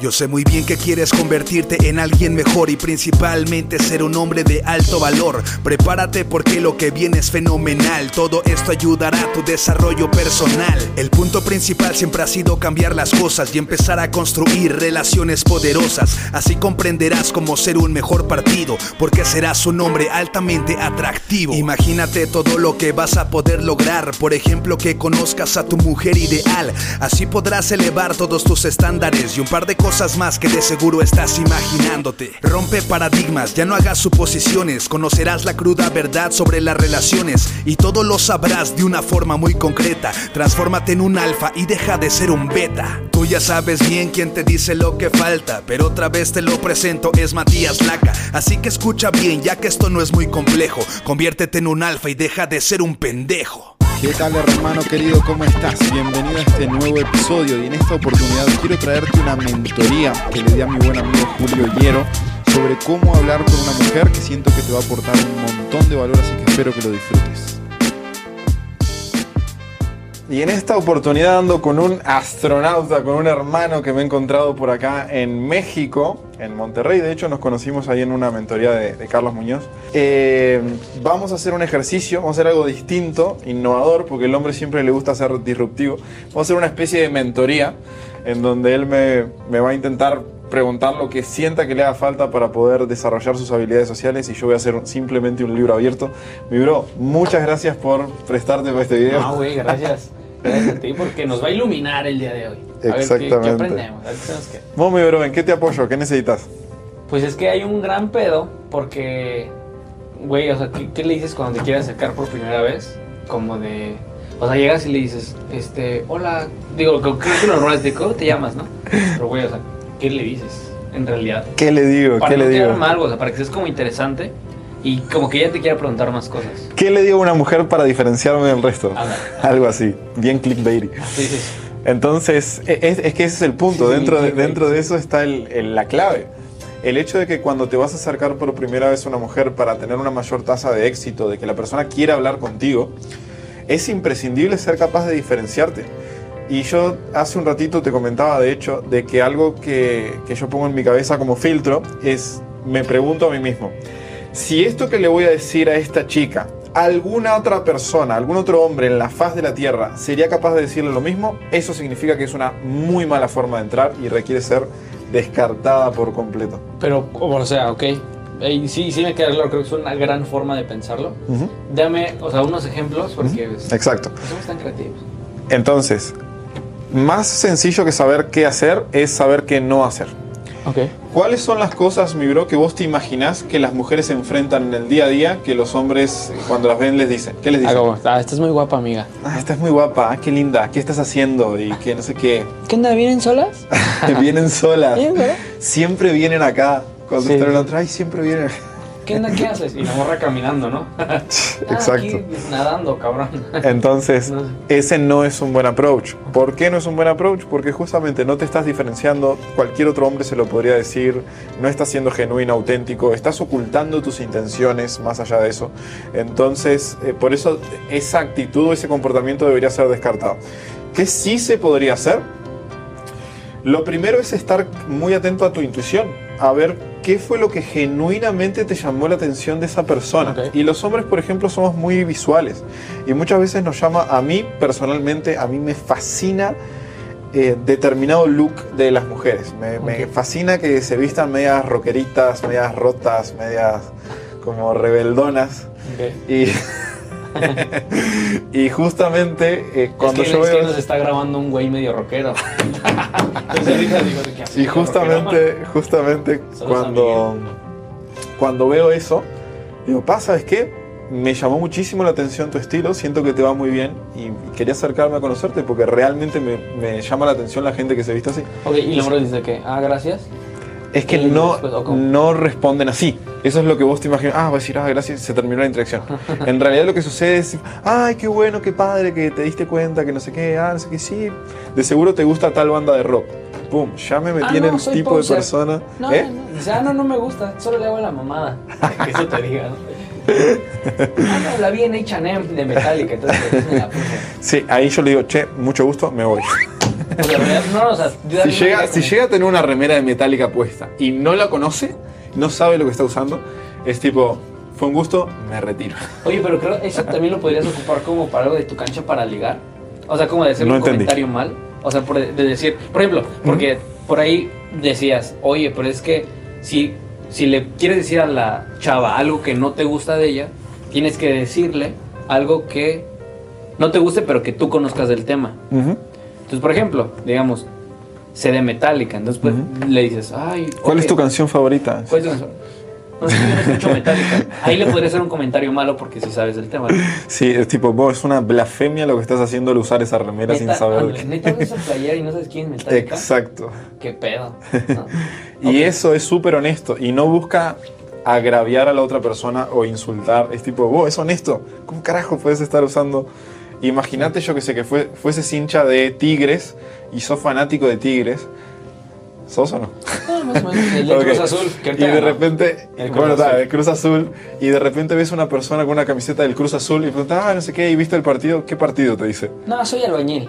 Yo sé muy bien que quieres convertirte en alguien mejor y principalmente ser un hombre de alto valor. Prepárate porque lo que viene es fenomenal. Todo esto ayudará a tu desarrollo personal. El punto principal siempre ha sido cambiar las cosas y empezar a construir relaciones poderosas. Así comprenderás cómo ser un mejor partido, porque serás un hombre altamente atractivo. Imagínate todo lo que vas a poder lograr. Por ejemplo, que conozcas a tu mujer ideal. Así podrás elevar todos tus estándares y un par de cosas más que de seguro estás imaginándote. Rompe paradigmas, ya no hagas suposiciones, conocerás la cruda verdad sobre las relaciones y todo lo sabrás de una forma muy concreta. Transfórmate en un alfa y deja de ser un beta. Tú ya sabes bien quién te dice lo que falta, pero otra vez te lo presento, es Matías Laca. Así que escucha bien, ya que esto no es muy complejo. Conviértete en un alfa y deja de ser un pendejo. ¿Qué tal hermano querido? ¿Cómo estás? Bienvenido a este nuevo episodio y en esta oportunidad quiero traerte una mentoría que le di a mi buen amigo Julio Hierro sobre cómo hablar con una mujer que siento que te va a aportar un montón de valor, así que espero que lo disfrutes. Y en esta oportunidad ando con un astronauta, con un hermano que me he encontrado por acá en México, en Monterrey. De hecho, nos conocimos ahí en una mentoría de, Carlos Muñoz. Eh, vamos a hacer un ejercicio, vamos a hacer algo distinto, innovador, porque el hombre siempre le gusta ser disruptivo. Vamos a hacer una especie de mentoría en donde él me va a intentar preguntar lo que sienta que le haga falta para poder desarrollar sus habilidades sociales y yo voy a hacer simplemente un libro abierto. Mi bro, muchas gracias por prestarte para este video. No, güey, gracias. Gracias a ti porque nos va a iluminar el día de hoy. A ver qué- Exactamente. qué, aprendemos. A ver qué Vos, mi bro, ¿en qué te apoyo? ¿Qué necesitas? Pues es que hay un gran pedo porque, güey, o sea, ¿qué, qué le dices cuando te quieres acercar por primera vez? Como de... O sea, llegas y le dices, este, hola, digo, creo que lo normal es de cómo te llamas, ¿no? Pero, güey, o sea, ¿qué le dices en realidad? ¿Qué le digo? Para ¿Qué no le digo? mal, o sea, para que seas como interesante y como que ella te quiera preguntar más cosas. ¿Qué le digo a una mujer para diferenciarme del resto? Anda. Algo así, bien clickbaity. Sí, sí, sí. Entonces, e- es, es que ese es el punto. Sí, dentro, de, dentro de eso está el- el- la clave. El hecho de que cuando te vas a acercar por primera vez a una mujer para tener una mayor tasa de éxito, de que la persona quiera hablar contigo, es imprescindible ser capaz de diferenciarte. Y yo hace un ratito te comentaba, de hecho, de que algo que, que yo pongo en mi cabeza como filtro es, me pregunto a mí mismo, si esto que le voy a decir a esta chica, alguna otra persona, algún otro hombre en la faz de la Tierra sería capaz de decirle lo mismo, eso significa que es una muy mala forma de entrar y requiere ser descartada por completo. Pero, o sea, ok. Sí, sí me queda claro, creo que es una gran forma de pensarlo. Dame, o sea, unos ejemplos porque Exacto. somos tan creativos. Entonces, más sencillo que saber qué hacer es saber qué no hacer. Ok. ¿Cuáles son las cosas, mi bro, que vos te imaginás que las mujeres se enfrentan en el día a día que los hombres cuando las ven les dicen? ¿Qué les dicen? ah, esta es muy guapa, amiga. Ah, estás muy guapa, ah, qué linda, ¿qué estás haciendo? Y que no sé qué. ¿Qué onda? ¿Vienen solas? vienen solas. ¿Vienen solas? Siempre vienen acá. Cuando Sí. están en la otra, ay, siempre vienen. ¿Qué onda? ¿Qué haces? Y la morra caminando, ¿no? Ah, Exacto. aquí nadando, cabrón. Entonces, No ese no es un buen approach. ¿Por qué no es un buen approach? Porque justamente no te estás diferenciando, cualquier otro hombre se lo podría decir, no estás siendo genuino, auténtico, estás ocultando tus intenciones más allá de eso. Entonces, eh, por eso esa actitud o ese comportamiento debería ser descartado. ¿Qué sí se podría hacer? Lo primero es estar muy atento a tu intuición, a ver qué fue lo que genuinamente te llamó la atención de esa persona. Y los hombres, por ejemplo, somos muy visuales y muchas veces nos llama, a mí personalmente, a mí me fascina eh, determinado look de las mujeres. Me, fascina que se vistan medias rockeritas, medias rotas, medias como rebeldonas. Ok. Y, y justamente eh, cuando es que yo veo... nos está grabando un güey medio rockero. Entonces ahorita digo de que así Y de rockero, justamente, justamente cuando, cuando veo eso, digo, pa, ¿sabes qué? Me llamó muchísimo la atención tu estilo, siento que te va muy bien y quería acercarme a conocerte porque realmente me, me llama la atención la gente que se viste así. Ok, y la morra dice que, ah, gracias. Es que no, no responden así. Eso es lo que vos te imaginas. Ah, va a decir, ah, gracias, se terminó la interacción. en realidad lo que sucede es, ay, qué bueno, qué padre, que te diste cuenta, que no sé qué, ah, no sé qué, sí. De seguro te gusta tal banda de rock. Pum, ya me metí Ah, en no, el tipo poser. de persona. No, ¿Eh? no, ah, no, no me gusta, solo le hago la mamada. que eso te diga, ¿no? ah, la vi en H&M de Metallica, entonces me la puse. Sí, ahí yo le digo, che, mucho gusto, me voy. No, o sea, Si llega, si llega a tener una remera de Metallica puesta y no la conoce, no sabe lo que está usando, es tipo, fue un gusto, me retiro. Oye, pero creo eso también lo podrías ocupar como para algo de tu cancha para ligar. O sea, como de hacer No un entendí. comentario mal. O sea, por, de decir, por ejemplo, porque por ahí decías, oye, pero es que si, si le quieres decir a la chava algo que no te gusta de ella, tienes que decirle algo que no te guste, pero que tú conozcas del tema. Entonces, por ejemplo, digamos, sé de Metallica. Entonces, pues, le dices, ay. ¿Cuál es tu canción favorita? ¿Cuál es tu canción? No sé, yo no escucho Metallica. Ahí le podría hacer un comentario malo porque si sabes del tema. ¿no? Sí, es tipo, vos es una blasfemia lo que estás haciendo al usar esa remera sin saber. neta ves esa playera y no sabes quién es Metallica. Exacto. Qué pedo. Y eso es súper honesto y no busca agraviar a la otra persona o insultar. Es tipo, vos es honesto. ¿Cómo carajo puedes estar usando? Imagínate yo que sé que fue, fueses hincha de Tigres y sos fanático de Tigres. ¿Sos o no? Ah, más o menos. El de. Cruz Azul. que Y de repente, El Cruz bueno, está, el Cruz Azul, y de repente ves una persona con una camiseta del Cruz Azul y preguntas, ah, no sé qué, ¿y viste el partido? ¿Qué partido? Te dice. No, soy albañil.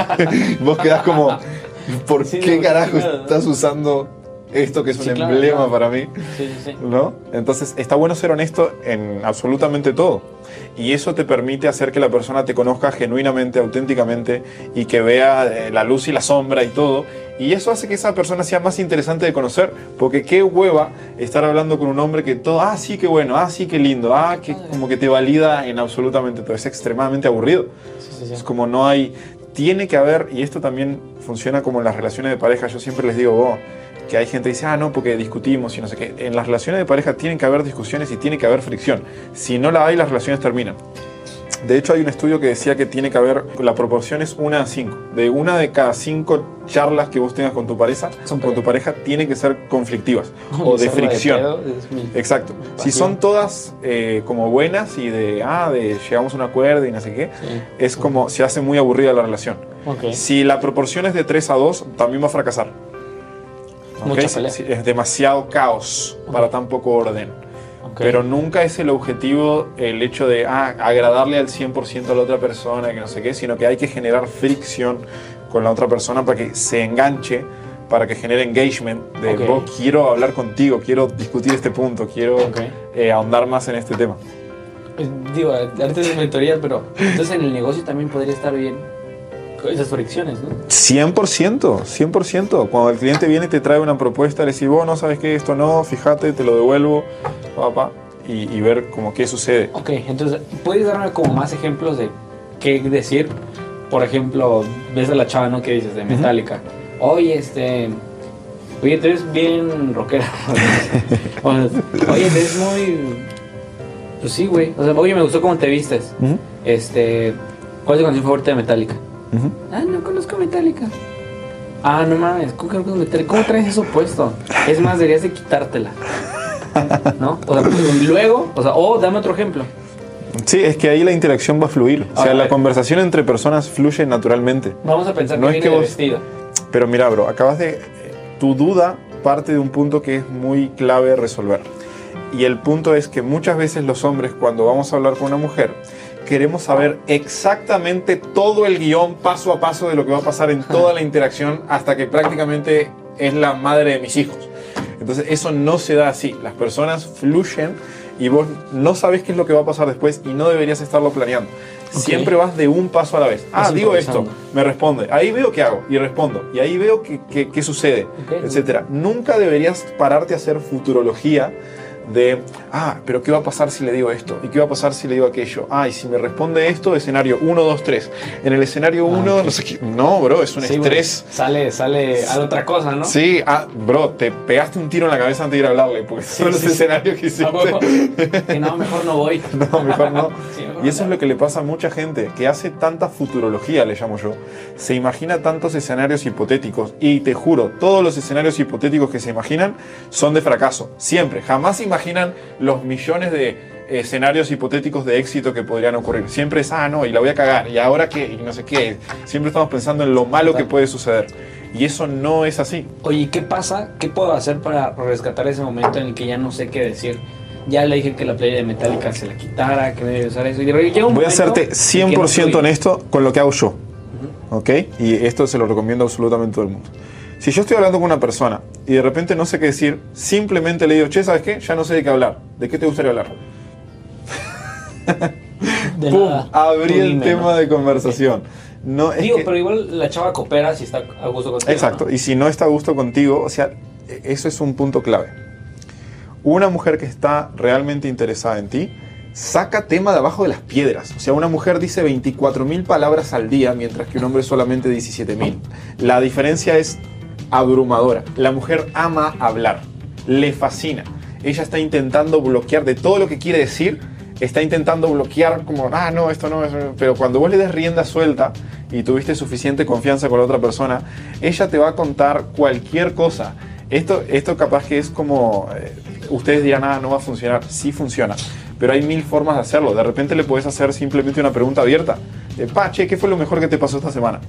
Vos quedás como, ¿por Sí, qué no, carajo estás usando esto que es un Sí, claro, emblema claro. para mí? Sí, sí, sí. ¿No? Entonces está bueno ser honesto en absolutamente todo. Y eso te permite hacer que la persona te conozca genuinamente, auténticamente y que vea eh, la luz y la sombra y todo. Y eso hace que esa persona sea más interesante de conocer. Porque qué hueva estar hablando con un hombre que todo, ah, sí, qué bueno, ah, sí, qué lindo, ah, que como que te valida en absolutamente todo. Es extremadamente aburrido. Sí, sí, sí. Es como no hay. Tiene que haber, y esto también funciona como en las relaciones de pareja. Yo siempre les digo, vos, que hay gente que dice, ah, no, porque discutimos y no sé qué. En las relaciones de pareja tienen que haber discusiones y tiene que haber fricción. Si no la hay, las relaciones terminan. De hecho, hay un estudio que decía que tiene que haber, la proporción es una a cinco. De una de cada cinco charlas que vos tengas con tu pareja, Son con tu pareja, tienen que ser conflictivas o de fricción. pedo es mi- Exacto. Si son todas eh, como buenas y de, ah, de llegamos a un acuerdo y no sé qué, Sí. es como se hace muy aburrida la relación. Si la proporción es de 3 a 2, también va a fracasar. ¿Ok? Mucha Si- pelea. si es demasiado caos para tan poco orden. ok. Pero nunca es el objetivo el hecho de ah, agradarle al 100% a la otra persona, que no sé qué, sino que hay que generar fricción con la otra persona para que se enganche, para que genere engagement de Ok. "Vos, quiero hablar contigo, quiero discutir este punto, quiero eh, ahondar más en este tema. Pues, Digo, antes de mentoría, pero entonces en el negocio también podría estar bien esas fricciones, ¿no? 100%, 100%. Cuando el cliente viene y te trae una propuesta, le decís, vos no sabes qué, esto no, fíjate, te lo devuelvo, papá, y, y ver como qué sucede. Ok, entonces, ¿puedes darme como más ejemplos de qué decir? Por ejemplo, ves a la chava, ¿no? Que dices de Metallica. Oye, este. Oye, te ves bien rockera. O sea, oye, te ves muy. Pues sí, güey. O sea, oye, me gustó cómo te vistes. Este. ¿Cuál es tu canción favorita de Metallica? Ujú. Ah, no conozco Metallica. Ah, no mames, ¿cómo traes eso puesto? Es más, deberías de quitártela. ¿No? O sea, pues, luego, o sea, o dame otro ejemplo. Sí, es que ahí la interacción va a fluir. O sea, Ahora, la conversación entre personas fluye naturalmente. Vamos a pensar No que es viene que vos- vestido. Pero mira, bro, acabas de... Tu duda parte de un punto que es muy clave resolver. Y el punto es que muchas veces los hombres, cuando vamos a hablar con una mujer, queremos saber exactamente todo el guion paso a paso de lo que va a pasar en toda la interacción hasta que prácticamente es la madre de mis hijos. Entonces eso no se da así. Las personas fluyen y vos no sabes qué es lo que va a pasar después y no deberías estarlo planeando. Ok. Siempre vas de un paso a la vez. Ah, digo esto, me responde. Ahí veo qué hago y respondo. Y ahí veo qué, qué- qué sucede, Ok. etcétera. Nunca deberías pararte a hacer futurología de, ah, pero ¿qué va a pasar si le digo esto? ¿Y qué va a pasar si le digo aquello? Ah, y si me responde esto, escenario 1, 2, 3. En el escenario 1, ok. no sé qué. No, bro, es un Ah, Sí, estrés. Sale, sale a otra cosa, ¿no? Sí, ah, bro, te pegaste un tiro en la cabeza antes de ir a hablarle, porque son los sí, sí. escenarios que hiciste. A huevo. Que no, mejor no voy. No, mejor no. Sí, mejor Y eso no. es lo que le pasa a mucha gente, que hace tanta futurología, le llamo yo. Se imagina tantos escenarios hipotéticos. Y te juro, todos los escenarios hipotéticos que se imaginan son de fracaso. Siempre. Jamás imaginan los millones de escenarios hipotéticos de éxito que podrían ocurrir. Siempre es, ah, no, y la voy a cagar. Y ahora qué, y no sé qué. Siempre estamos pensando en lo malo que puede suceder. Y eso no es así. Oye, ¿qué pasa? ¿Qué puedo hacer para rescatar ese momento en el que ya no sé qué decir? Ya le dije que la playa de Metallica se la quitara, que no debe usar eso. Y un Voy a no 100% fluye. honesto con lo que hago yo. ¿ok? Y esto se lo recomiendo absolutamente a todo el mundo. Si yo estoy hablando con una persona y de repente no sé qué decir, simplemente le digo, che, ¿sabes qué? Ya no sé de qué hablar. ¿De qué te gustaría hablar? De ¡Pum! nada. Abrí Tú el dime, tema ¿no? de conversación. No, es Digo, que- pero igual la chava coopera si está a gusto contigo. Exacto, ¿no? y si no está a gusto contigo, o sea, e- eso es un punto clave. Una mujer que está realmente interesada en ti, saca tema de abajo de las piedras. O sea, una mujer dice 24.000 palabras al día, mientras que un hombre solamente 17.000. La diferencia es abrumadora. La mujer ama hablar, le fascina. Ella está intentando bloquear de todo lo que quiere decir, está intentando bloquear como, ah, no, esto no es... Pero cuando vos le des rienda suelta y tuviste suficiente confianza con la otra persona, ella te va a contar cualquier cosa. Esto, esto capaz que es como, eh, ustedes dirán, ah, no va a funcionar. Sí funciona, pero hay mil formas de hacerlo. De repente le puedes hacer simplemente una pregunta abierta. Eh, pa, che, ¿qué fue lo mejor que te pasó esta semana?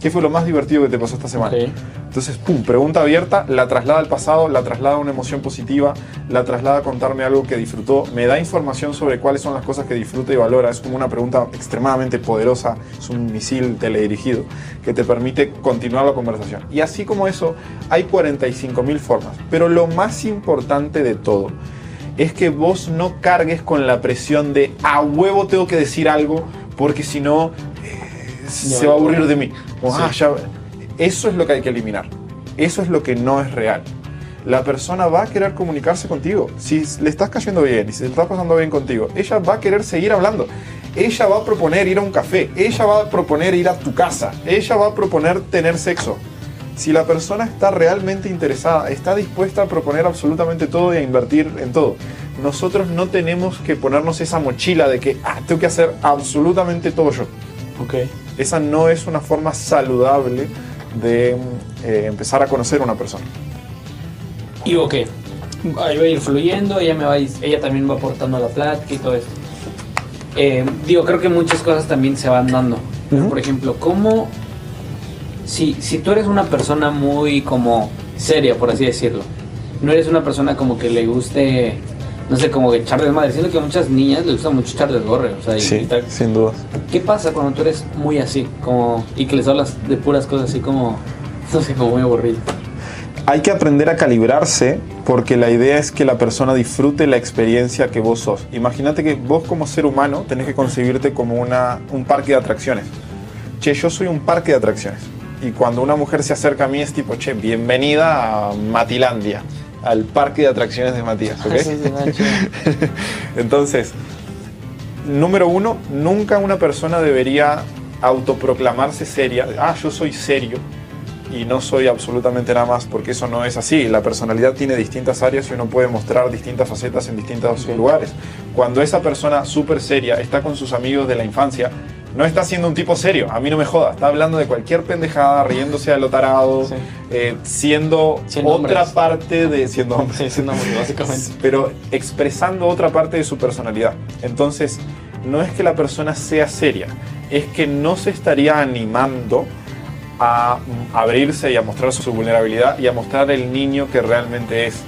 ¿Qué fue lo más divertido que te pasó esta semana? Entonces, pum, pregunta abierta, la traslada al pasado, la traslada a una emoción positiva, la traslada a contarme algo que disfrutó, me da información sobre cuáles son las cosas que disfruta y valora. Es como una pregunta extremadamente poderosa, es un misil teledirigido que te permite continuar la conversación. Y así como eso, hay 45 mil formas. Pero lo más importante de todo es que vos no cargues con la presión de a huevo tengo que decir algo porque si no se va a aburrir de mí. Como, Sí. "Ah, ya- Eso es lo que hay que eliminar. Eso es lo que no es real. La persona va a querer comunicarse contigo. Si le estás cayendo bien y se está pasando bien contigo, ella va a querer seguir hablando. Ella va a proponer ir a un café. Ella va a proponer ir a tu casa. Ella va a proponer tener sexo. Si la persona está realmente interesada, está dispuesta a proponer absolutamente todo y a invertir en todo. Nosotros no tenemos que ponernos esa mochila de que ah, tengo que hacer absolutamente todo yo. Ok. Esa no es una forma saludable de eh, empezar a conocer a una persona. Y ok, ahí va a ir fluyendo, ella, me va ella también va aportando a la plática y todo esto. Eh, digo, creo que muchas cosas también se van dando. Por ejemplo, ¿cómo... Si, si tú eres una persona muy como seria, por así decirlo, no eres una persona como que le guste, no sé, como que echar desmadre. Siento que a muchas niñas les gusta mucho echar desgorre. O sea, y- y tal. sin duda. ¿Qué pasa cuando tú eres muy así? Como, y que les hablas de puras cosas así como, no sé, como muy aburrido. Hay que aprender a calibrarse porque la idea es que la persona disfrute la experiencia que vos sos. Imagínate que vos como ser humano tenés que concebirte como una, un parque de atracciones. Che, yo soy un parque de atracciones. Y cuando una mujer se acerca a mí es tipo, che, bienvenida a Matilandia, al parque de atracciones de Matías. ¿ok? Entonces, número uno, nunca una persona debería autoproclamarse seria. Ah, yo soy serio y no soy absolutamente nada más, porque eso no es así. La personalidad tiene distintas áreas y uno puede mostrar distintas facetas en distintos lugares. Cuando esa persona súper seria está con sus amigos de la infancia, no está siendo un tipo serio, a mí no me joda, está hablando de cualquier pendejada, riéndose a lo tarado, Sí. eh, siendo, Siendo otra hombres. parte de siendo hombre Sí, sí, no, básicamente. pero expresando otra parte de su personalidad. Entonces, no es que la persona sea seria, es que no se estaría animando a abrirse y a mostrar su vulnerabilidad y a mostrar el niño que realmente es.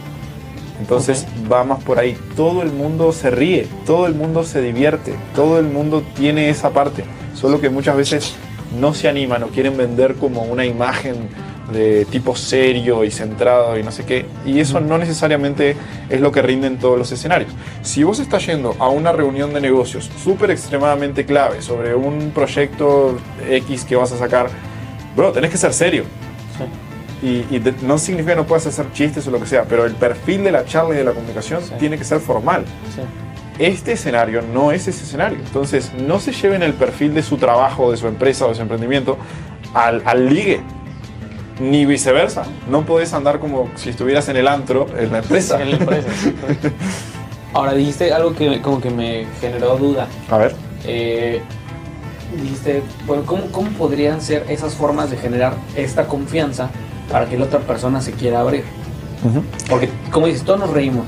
Entonces va más por ahí. Todo el mundo se ríe, todo el mundo se divierte, todo el mundo tiene esa parte. Solo que muchas veces no se animan o quieren vender como una imagen de tipo serio y centrado y no sé qué. Y eso no necesariamente es lo que rinde en todos los escenarios. Si vos estás yendo a una reunión de negocios súper extremadamente clave sobre un proyecto X que vas a sacar, bro, tenés que ser serio. Y, y de- no significa que no puedas hacer chistes o lo que sea, pero el perfil de la charla y de la comunicación Sí. tiene que ser formal. Sí. Este escenario no es ese escenario. Entonces, no se lleven el perfil de su trabajo, de su empresa o de su emprendimiento al, al ligue. Ni viceversa. No podés andar como si estuvieras en el antro, en la empresa. En la empresa. Ahora dijiste algo que como que me generó duda. A ver. Eh, dijiste, bueno, ¿cómo, ¿cómo podrían ser esas formas de generar esta confianza para que la otra persona se quiera abrir? Porque, como dices, todos nos reímos.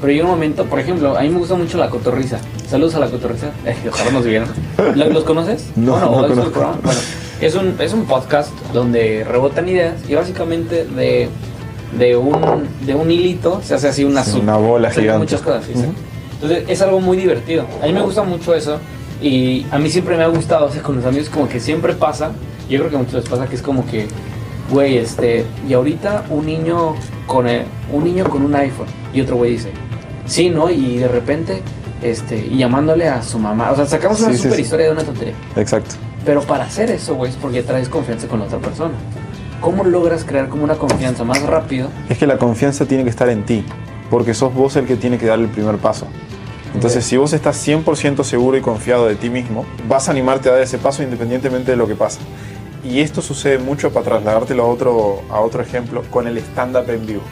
Pero llega un momento, por ejemplo, a mí me gusta mucho la cotorriza. Saludos a la cotorriza. Eh, ojalá nos vieran. ¿Lo- ¿Los conoces? No, Bueno, no ¿o es el conozco. Bueno, es un, es un podcast donde rebotan ideas y básicamente de, de, un, de un hilito se hace así una, Sí, una bola gigante. muchas cosas. sí. Entonces es algo muy divertido. A mí me gusta mucho eso y a mí siempre me ha gustado, o sea, con los amigos como que siempre pasa yo creo que a muchos les pasa que es como que, güey, este, y ahorita un niño con el- un niño con un iPhone y otro güey dice, sí, ¿no? Y de repente, este, y llamándole a su mamá, o sea, sacamos una Sí, super sí. historia de una tontería. Exacto. Pero para hacer eso, güey, es porque traes confianza con la otra persona. ¿Cómo logras crear como una confianza más rápido? Es que la confianza tiene que estar en ti, porque sos vos el que tiene que dar el primer paso. Entonces, si vos estás 100% seguro y confiado de ti mismo, vas a animarte a dar ese paso independientemente de lo que pasa. Y esto sucede mucho, para trasladártelo a otro, a otro ejemplo, con el stand-up en vivo.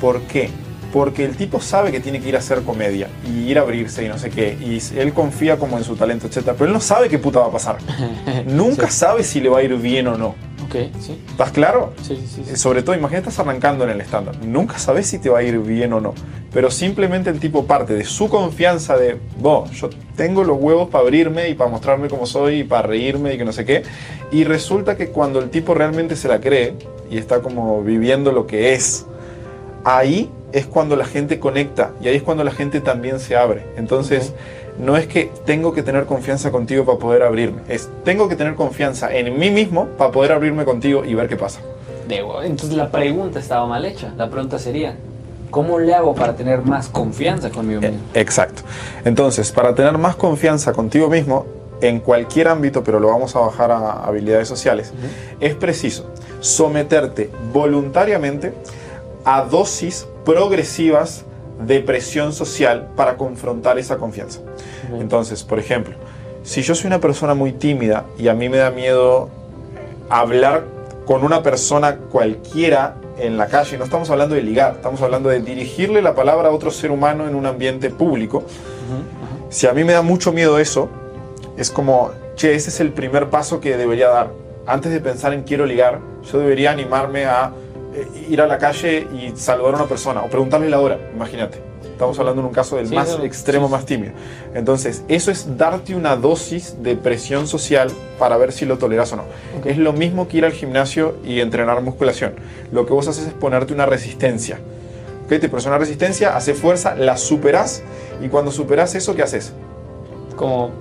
¿Por qué? Porque el tipo sabe que tiene que ir a hacer comedia y ir a abrirse y no sé qué. Y él confía como en su talento, etc. Pero él no sabe qué puta va a pasar. Nunca sabe si le va a ir bien o no. Ok, sí. ¿Estás claro? Sí, sí, sí. Sobre todo, imagínate estás arrancando en el estándar. Nunca sabes si te va a ir bien o no. Pero simplemente el tipo parte de su confianza de, vos, yo tengo los huevos para abrirme y para mostrarme cómo soy y para reírme y que no sé qué. Y resulta que cuando el tipo realmente se la cree y está como viviendo lo que es, ahí es cuando la gente conecta y ahí es cuando la gente también se abre. Entonces, no es que tengo que tener confianza contigo para poder abrirme, es tengo que tener confianza en mí mismo para poder abrirme contigo y ver qué pasa. De huevo. Entonces la pregunta estaba mal hecha. La pregunta sería, ¿cómo le hago para tener más confianza conmigo Eh, mismo? Exacto. Entonces, para tener más confianza contigo mismo, en cualquier ámbito, pero lo vamos a bajar a habilidades sociales, es preciso someterte voluntariamente a dosis progresivas de presión social para confrontar esa confianza. Entonces, por ejemplo, si yo soy una persona muy tímida y a mí me da miedo hablar con una persona cualquiera en la calle, no estamos hablando de ligar, estamos hablando de dirigirle la palabra a otro ser humano en un ambiente público, si a mí me da mucho miedo eso, es como, che, ese es el primer paso que debería dar. Antes de pensar en quiero ligar, yo debería animarme a eh, ir a la calle y saludar a una persona o preguntarle la hora, imagínate. Estamos hablando en un caso del Sí, más extremo, sí. más tímido. Entonces, eso es darte una dosis de presión social para ver si lo toleras o no. Ok. Es lo mismo que ir al gimnasio y entrenar musculación. Lo que vos haces es ponerte una resistencia. ¿Ok? Te pones una resistencia, haces fuerza, la superás y cuando superás eso, ¿qué haces? Como...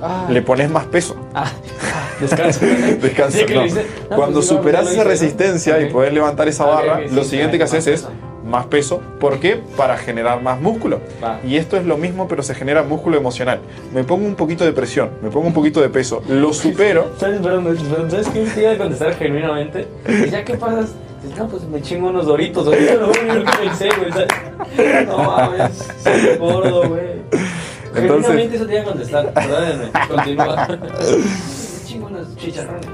Ah, Le pones más peso. ah, ah, descanso. Descansa, Sí, que no. No, Cuando pues, no, superas lo esa ¿no? resistencia y Ok. poder levantar esa barra, ok, sí, lo siguiente que haces es. Más peso. ¿Por qué? Para generar más músculo. Y esto es lo mismo, pero se genera músculo emocional. Me pongo un poquito de presión, me pongo un poquito de peso, lo supero. ¿Sabes, perdón, perdón, ¿sabes qué te iba a contestar genuinamente? Y ya, ¿qué pasas? No, pues me chingo unos doritos. Ahorita lo único que pensé, güey. No mames, soy gordo, güey. Entonces- Genuinamente eso te iba a contestar. Perdónenme, continúa. Me chingo unos chicharrones.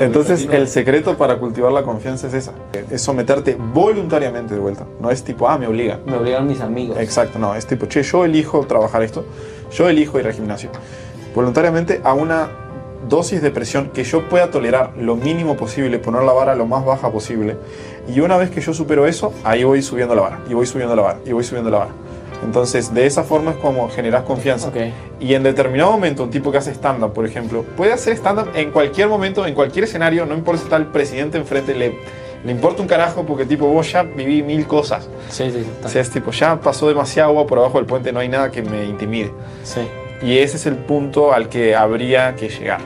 Entonces, el secreto para cultivar la confianza es esa: es someterte voluntariamente de vuelta. No es tipo, ah, me obliga. Me obligaron mis amigos. Exacto, no, es tipo, che, yo elijo trabajar esto, yo elijo ir al gimnasio. Voluntariamente a una dosis de presión que yo pueda tolerar lo mínimo posible, poner la vara lo más baja posible. Y una vez que yo supero eso, ahí voy subiendo la vara, y voy subiendo la vara, y voy subiendo la vara. Entonces, de esa forma es como generas confianza. Y en determinado momento, un tipo que hace stand-up, por ejemplo, puede hacer stand-up en cualquier momento, en cualquier escenario, no importa si está el presidente enfrente, le, le importa un carajo porque tipo, vos ya viví mil cosas. Sí, sí, sí. O sea, es tipo, ya pasó demasiada agua por abajo del puente, no hay nada que me intimide. Sí. Y ese es el punto al que habría que llegar.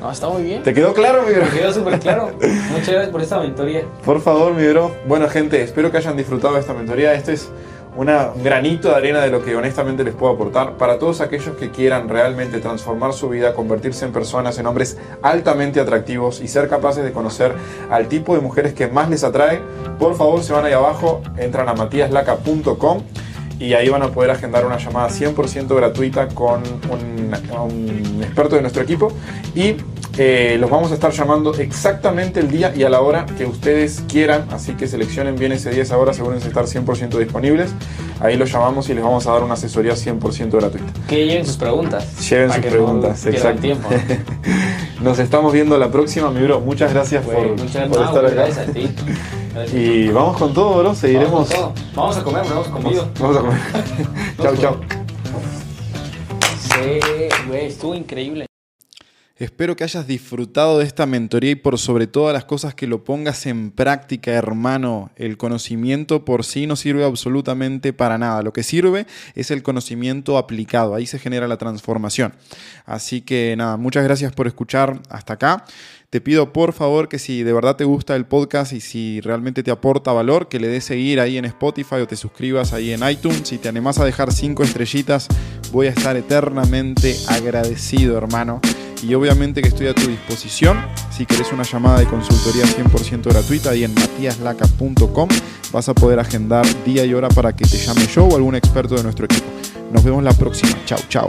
No, está muy bien. ¿Te quedó claro, mi bro? Me quedó súper claro. Muchas gracias por esta mentoría. Por favor, mi bro. Bueno, gente, espero que hayan disfrutado de esta mentoría. Esto es una, un granito de arena de lo que honestamente les puedo aportar para todos aquellos que quieran realmente transformar su vida, convertirse en personas, en hombres altamente atractivos y ser capaces de conocer al tipo de mujeres que más les atrae. Por favor, se van ahí abajo, entran a matiaslaca.com y ahí van a poder agendar una llamada 100% gratuita con un, un experto de nuestro equipo y eh, los vamos a estar llamando exactamente el día y a la hora que ustedes quieran, así que seleccionen bien ese día, esa hora, asegúrense de estar 100% disponibles. Ahí los llamamos y les vamos a dar una asesoría 100% gratuita. Que lleven sus preguntas. Lleven sus que preguntas, no exacto. tiempo. Nos estamos viendo la próxima, mi bro. Muchas gracias por, muchas por no, estar acá. Gracias a ti. Gracias. Y vamos con todo, bro. Seguiremos. Vamos, todo. Vamos a comer, bro, comido. Vamos a comer. chao, chao. Sí, güey, estuvo increíble. Espero que hayas disfrutado de esta mentoría y por sobre todas las cosas que lo pongas en práctica, hermano. El conocimiento por sí no sirve absolutamente para nada. Lo que sirve es el conocimiento aplicado. Ahí se genera la transformación. Así que nada, muchas gracias por escuchar hasta acá. Te pido por favor que si de verdad te gusta el podcast y si realmente te aporta valor, que le des seguir ahí en Spotify o te suscribas ahí en iTunes. Si te animás a dejar cinco estrellitas, voy a estar eternamente agradecido, hermano y obviamente que estoy a tu disposición. Si querés una llamada de consultoría 100% gratuita, ahí en matiaslaca.com vas a poder agendar día y hora para que te llame yo o algún experto de nuestro equipo. Nos vemos la próxima. Chao, chao.